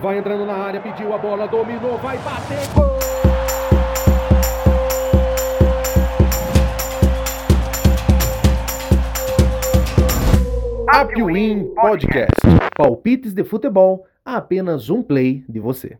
Vai entrando na área, pediu a bola, dominou, vai bater, gol! Apwin Podcast. Palpites de futebol a apenas um play de você.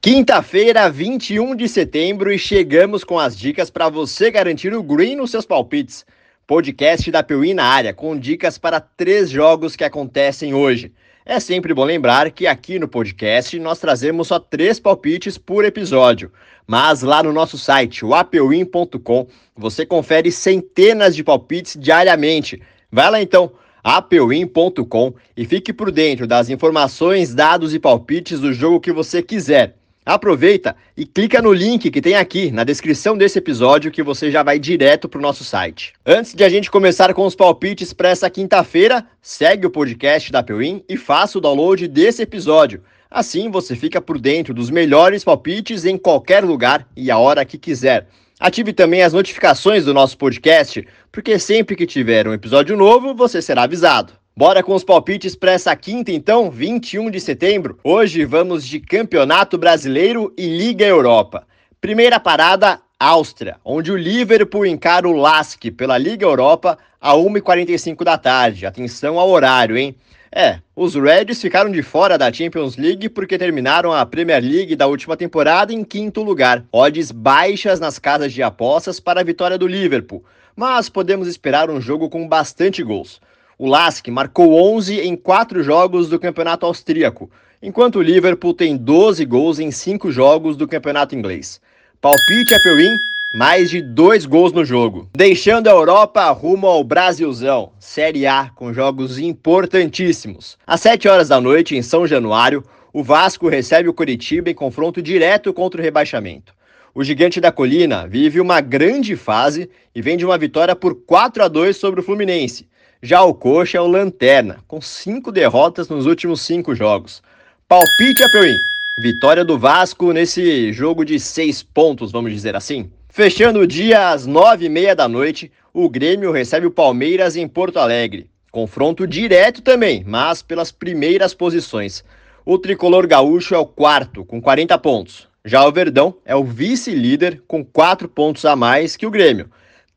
Quinta-feira, 21 de setembro, e chegamos com as dicas para você garantir o green nos seus palpites. Podcast da Piuí na área, com dicas para três jogos que acontecem hoje. É sempre bom lembrar que aqui no podcast nós trazemos só três palpites por episódio, mas lá no nosso site, o apewin.com, você confere centenas de palpites diariamente. Vai lá então, apewin.com e fique por dentro das informações, dados e palpites do jogo que você quiser. Aproveita e clica no link que tem aqui na descrição desse episódio que você já vai direto para o nosso site. Antes de a gente começar com os palpites para essa quinta-feira, segue o podcast da Pewin e faça o download desse episódio. Assim você fica por dentro dos melhores palpites em qualquer lugar e a hora que quiser. Ative também as notificações do nosso podcast, porque sempre que tiver um episódio novo, você será avisado. Bora com os palpites para essa quinta, então, 21 de setembro. Hoje vamos de Campeonato Brasileiro e Liga Europa. Primeira parada, Áustria, onde o Liverpool encara o Lask pela Liga Europa a 1h45 da tarde. Atenção ao horário, hein? É, os Reds ficaram de fora da Champions League porque terminaram a Premier League da última temporada em quinto lugar. Odds baixas nas casas de apostas para a vitória do Liverpool, mas podemos esperar um jogo com bastante gols. O Lask marcou 11 em 4 jogos do campeonato austríaco, enquanto o Liverpool tem 12 gols em 5 jogos do campeonato inglês. Palpite Apple mais de 2 gols no jogo. Deixando a Europa rumo ao Brasilzão, Série A, com jogos importantíssimos. Às 7 horas da noite, em São Januário, o Vasco recebe o Curitiba em confronto direto contra o rebaixamento. O gigante da colina vive uma grande fase e vem de uma vitória por 4 a 2 sobre o Fluminense, já o Coxa é o Lanterna, com cinco derrotas nos últimos cinco jogos. Palpite Apeuim. Vitória do Vasco nesse jogo de seis pontos, vamos dizer assim. Fechando o dia às nove e meia da noite, o Grêmio recebe o Palmeiras em Porto Alegre. Confronto direto também, mas pelas primeiras posições. O tricolor gaúcho é o quarto, com 40 pontos. Já o Verdão é o vice-líder, com 4 pontos a mais que o Grêmio.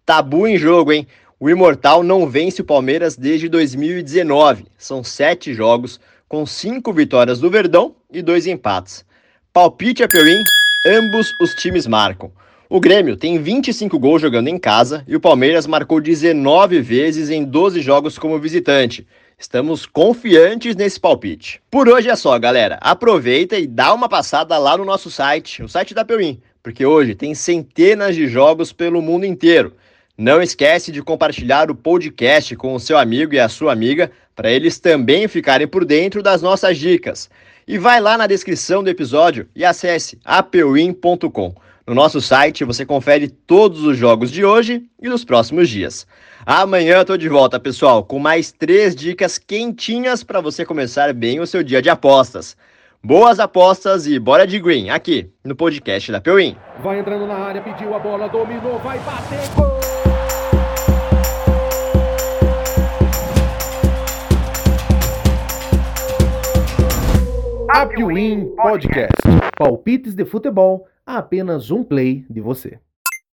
Tabu em jogo, hein? O Imortal não vence o Palmeiras desde 2019. São sete jogos, com cinco vitórias do Verdão e dois empates. Palpite a Peuim, ambos os times marcam. O Grêmio tem 25 gols jogando em casa e o Palmeiras marcou 19 vezes em 12 jogos como visitante. Estamos confiantes nesse palpite. Por hoje é só, galera. Aproveita e dá uma passada lá no nosso site, o site da Peuim, porque hoje tem centenas de jogos pelo mundo inteiro. Não esquece de compartilhar o podcast com o seu amigo e a sua amiga para eles também ficarem por dentro das nossas dicas. E vai lá na descrição do episódio e acesse apewin.com. No nosso site você confere todos os jogos de hoje e dos próximos dias. Amanhã eu tô de volta, pessoal, com mais três dicas quentinhas para você começar bem o seu dia de apostas. Boas apostas e bora de green aqui no podcast da Pewin. Vai entrando na área, pediu a bola, dominou, vai bater, gol! Apwin Podcast. Palpites de futebol a apenas um play de você.